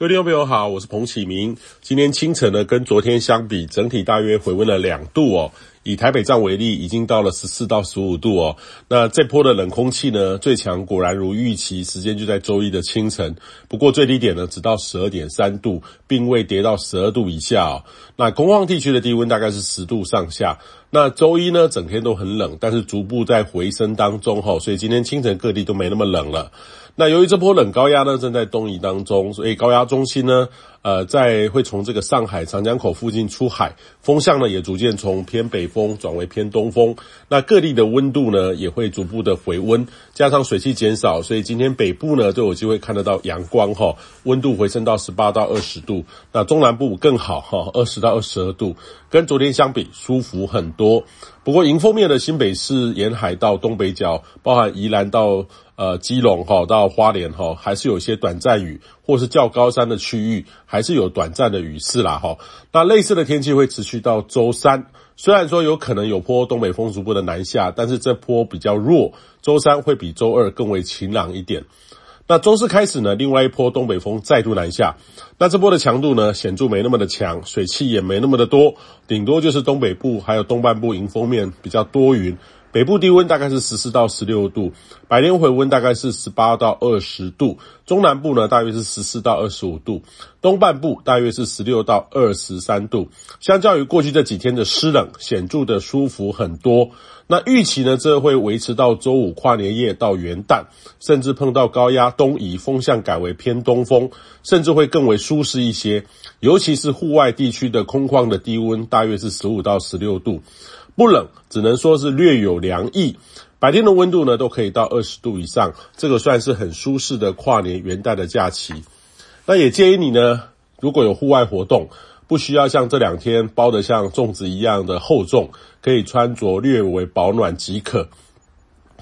各位听众朋友好，我是彭启明。今天清晨呢，跟昨天相比，整体大约回温了两度哦。以台北站为例，已经到了十四到十五度哦。那这波的冷空气呢，最强果然如预期，时间就在周一的清晨。不过最低点呢，只到十二点三度，并未跌到十二度以下。那工业地区的低温大概是十度上下。那周一呢，整天都很冷，但是逐步在回升当中哈，所以今天清晨各地都没那么冷了。那由于这波冷高压呢，正在东移当中，所以高压中心呢，呃，在会从这个上海长江口附近出海，风向呢也逐渐从偏北风转为偏东风。那各地的温度呢也会逐步的回温，加上水汽减少，所以今天北部呢都有机会看得到阳光哈，温度回升到十八到二十度。那中南部更好哈，二十到二十二度，跟昨天相比舒服很多。不过迎风面的新北市沿海到东北角，包含宜兰到。呃，基隆哈到花莲哈，还是有一些短暂雨，或是较高山的区域，还是有短暂的雨势啦哈。那类似的天气会持续到周三，虽然说有可能有波东北风逐步的南下，但是这波比较弱，周三会比周二更为晴朗一点。那周四开始呢，另外一波东北风再度南下，那这波的强度呢显著没那么的强，水汽也没那么的多，顶多就是东北部还有东半部迎风面比较多云。北部低温大概是十四到十六度，白天回温大概是十八到二十度，中南部呢大约是十四到二十五度，东半部大约是十六到二十三度。相较于过去这几天的湿冷，显著的舒服很多。那预期呢，这会维持到周五跨年夜到元旦，甚至碰到高压东移，风向改为偏东风，甚至会更为舒适一些。尤其是户外地区的空旷的低温，大约是十五到十六度。不冷，只能说是略有凉意。白天的温度呢，都可以到二十度以上，这个算是很舒适的跨年元旦的假期。那也建议你呢，如果有户外活动，不需要像这两天包的像粽子一样的厚重，可以穿着略为保暖即可。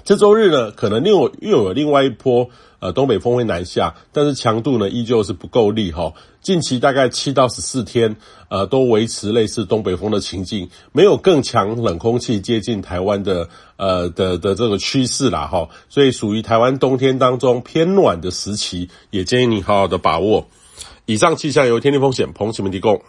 这周日呢，可能又有又有另外一波呃东北风会南下，但是强度呢依旧是不够力哈。近期大概七到十四天，呃，都维持类似东北风的情境，没有更强冷空气接近台湾的呃的的这个趋势啦哈。所以属于台湾冬天当中偏暖的时期，也建议你好好的把握。以上气象由天气风险彭启明提供。